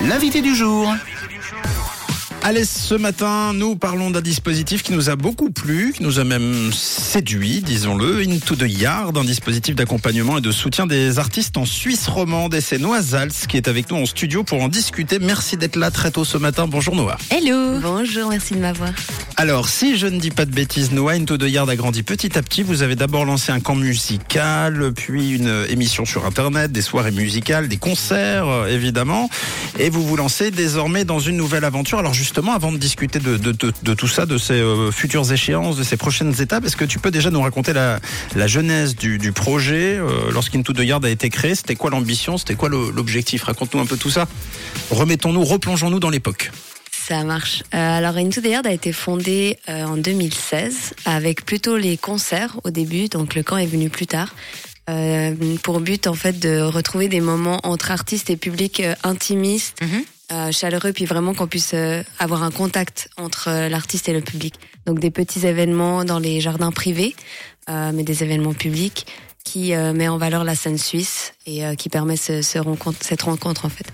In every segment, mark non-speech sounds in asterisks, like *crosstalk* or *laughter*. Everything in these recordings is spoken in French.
L'invité du jour. Allez, ce matin, nous parlons d'un dispositif qui nous a beaucoup plu, qui nous a même séduit, disons-le, Into the Yard, un dispositif d'accompagnement et de soutien des artistes en Suisse romande. Et c'est Noah Zals qui est avec nous en studio pour en discuter. Merci d'être là très tôt ce matin. Bonjour Noah. Hello. Bonjour, merci de m'avoir. Alors, si je ne dis pas de bêtises, Noah, Into the Yard a grandi petit à petit. Vous avez d'abord lancé un camp musical, puis une émission sur Internet, des soirées musicales, des concerts, euh, évidemment. Et vous vous lancez désormais dans une nouvelle aventure. Alors justement, avant de discuter de, de, de, de tout ça, de ces euh, futures échéances, de ces prochaines étapes, est-ce que tu peux déjà nous raconter la, la genèse du, du projet euh, Lorsqu'Into the Yard a été créé, c'était quoi l'ambition? C'était quoi l'objectif? Raconte-nous un peu tout ça. Remettons-nous, replongeons-nous dans l'époque. Ça marche. Euh, alors, Into the Yard a été fondé euh, en 2016 avec plutôt les concerts au début, donc le camp est venu plus tard. euh, pour but en fait de retrouver des moments entre artistes et public euh, intimistes, euh, chaleureux, puis vraiment qu'on puisse euh, avoir un contact entre euh, l'artiste et le public. Donc des petits événements dans les jardins privés, euh, mais des événements publics qui euh, met en valeur la scène suisse et euh, qui permet cette rencontre en fait.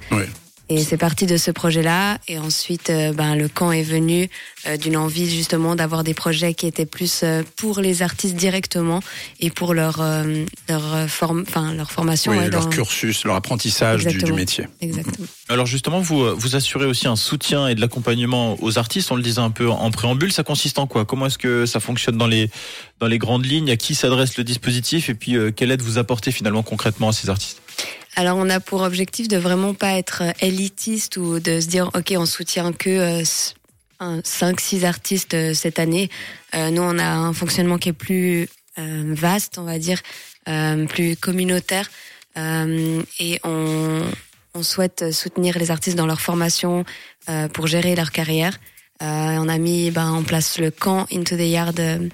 Et c'est parti de ce projet-là. Et ensuite, euh, ben, le camp est venu euh, d'une envie justement d'avoir des projets qui étaient plus euh, pour les artistes directement et pour leur euh, leur forme, enfin leur formation. Oui, ouais, leur dans- cursus, leur apprentissage du, métier. Exactement. Alors justement, vous vous assurez aussi un soutien et de l'accompagnement aux artistes. On le disait un peu en préambule. Ça consiste en quoi? Comment est-ce que ça fonctionne dans les dans les grandes lignes? À qui s'adresse le dispositif? Et puis euh, quelle aide vous apportez finalement concrètement à ces artistes? Alors on a pour objectif de vraiment pas être euh, élitiste ou de se dire ok on soutient que euh, s- un, 5 6 artistes euh, cette année. Euh, nous on a un fonctionnement qui est plus euh, vaste, on va dire, euh, plus communautaire euh, et on on souhaite soutenir les artistes dans leur formation euh, pour gérer leur carrière. Euh, on a mis ben, en place le camp Into the Yard euh,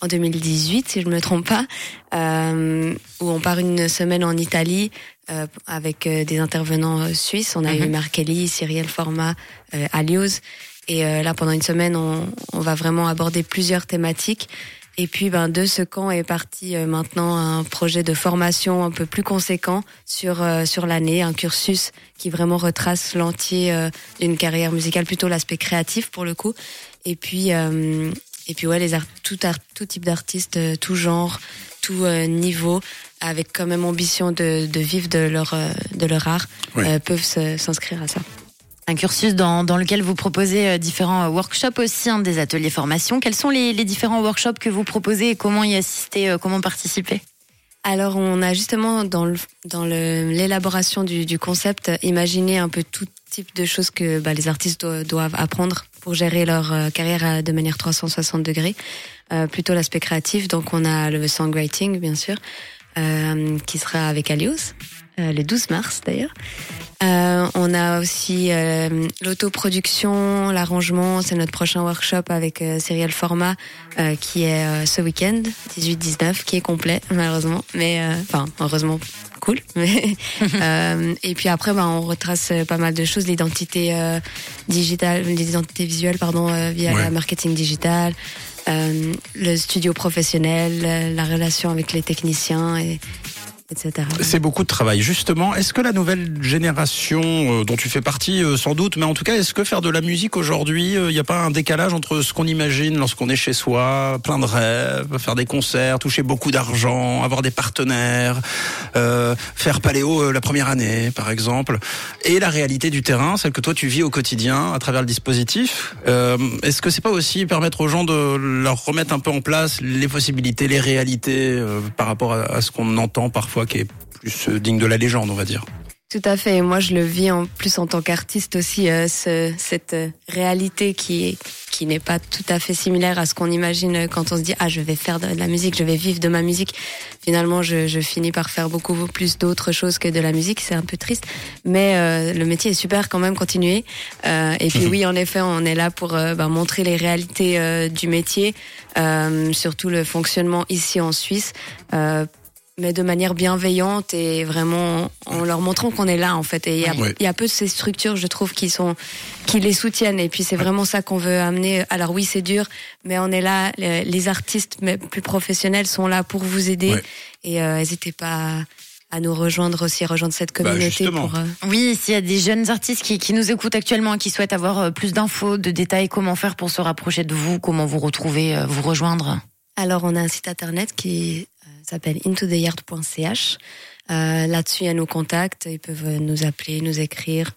en 2018, si je me trompe pas, euh, où on part une semaine en Italie euh, avec euh, des intervenants suisses. On a eu Markelly, Cyrielle Format, euh, Alios. Et là, pendant une semaine, on, on va vraiment aborder plusieurs thématiques. Et puis, ben, de ce camp est parti maintenant un projet de formation un peu plus conséquent sur sur l'année, un cursus qui vraiment retrace l'entier d'une carrière musicale, plutôt l'aspect créatif pour le coup. Et puis, et puis ouais, les art tout, art tout type d'artistes, euh, tout genre, tout euh, niveau, avec quand même ambition de, de vivre de leur euh, de leur art, Oui. euh, peuvent s'inscrire à ça. Un cursus dans, dans lequel vous proposez différents workshops aussi, hein, des ateliers formation. Quels sont les, les différents workshops que vous proposez et comment y assister, euh, comment participer? Alors, on a justement dans le, dans le- l'élaboration du, du concept imaginé un peu tout type de choses que bah, les artistes do- doivent apprendre pour gérer leur euh, carrière euh, de manière 360 degrés. Euh, plutôt l'aspect créatif. Donc, on a le songwriting, bien sûr, qui sera avec Alios, le 12 mars d'ailleurs. Euh, on a aussi euh, l'autoproduction, l'arrangement, c'est notre prochain workshop avec euh, Serial Format euh, qui est euh, ce week-end, 18-19, qui est complet malheureusement, mais euh, enfin heureusement cool. *laughs* Mais, euh, et puis après, ben, on retrace euh, pas mal de choses, l'identité euh, digitale, l'identité visuelle, pardon, euh, via Ouais. la marketing digital, euh, le studio professionnel, euh, la relation avec les techniciens, et, etc. C'est beaucoup de travail. Justement, est-ce que la nouvelle génération euh, dont tu fais partie, euh, sans doute, mais en tout cas, est-ce que faire de la musique aujourd'hui, il n'y a pas un décalage entre ce qu'on imagine lorsqu'on est chez soi, plein de rêves, faire des concerts, toucher beaucoup d'argent, avoir des partenaires, euh, faire paléo euh, la première année, par exemple, et la réalité du terrain, celle que toi tu vis au quotidien à travers le dispositif euh, Est-ce que c'est pas aussi permettre aux gens de leur remettre un peu en place les possibilités, les réalités euh, par rapport à ce qu'on entend parfois qui est plus euh, digne de la légende, on va dire Tout à fait. Et moi, je le vis en plus en tant qu'artiste aussi, euh, ce, cette euh, réalité qui est qui n'est pas tout à fait similaire à ce qu'on imagine quand on se dit ah je vais faire de la musique, je vais vivre de ma musique. Finalement, je, je finis par faire beaucoup plus d'autres choses que de la musique. C'est un peu triste, mais euh, le métier est super quand même. Continuer. Euh, et puis *laughs* oui, en effet, on est là pour ben, montrer les réalités du métier, surtout le fonctionnement ici en Suisse. Mais de manière bienveillante et vraiment en leur montrant qu'on est là en fait. Et il y a, Ouais. il y a peu de ces structures, je trouve, qui sont qui les soutiennent. Et puis c'est vraiment ça qu'on veut amener. Alors oui, c'est dur, mais on est là. Les, les artistes mais plus professionnels sont là pour vous aider. Ouais. Et euh, n'hésitez pas à nous rejoindre aussi, rejoindre cette Bah, communauté justement. pour. euh, Oui, s'il y a des jeunes artistes qui, qui nous écoutent actuellement et qui souhaitent avoir euh, plus d'infos, de détails, comment faire pour se rapprocher de vous, comment vous retrouver, euh, vous rejoindre? Alors, on a un site internet qui s'appelle intotheyard.ch. Euh, Là-dessus, il y a nos contacts. Ils peuvent nous appeler, nous écrire.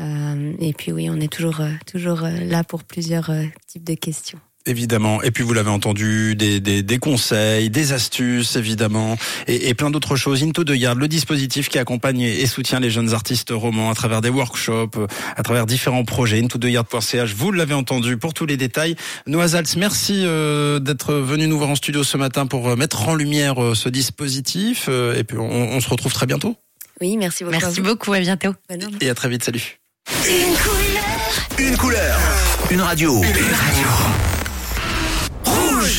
Euh, et puis, oui, on est toujours, euh, toujours euh, là pour plusieurs euh, types de questions. Évidemment. Et puis vous l'avez entendu, des, des, des conseils, des astuces, évidemment, et, et plein d'autres choses. Into the Yard, le dispositif qui accompagne et soutient les jeunes artistes romans à travers des workshops, à travers différents projets. Intotheyard.ch, vous l'avez entendu pour tous les détails. Noah Zaltz, merci euh, d'être venu nous voir en studio ce matin pour euh, mettre en lumière euh, ce dispositif. euh, Et puis on, on se retrouve très bientôt. Oui, merci beaucoup. Merci beaucoup, à bientôt. Et à très vite, salut. Une couleur. Une radio. Une radio.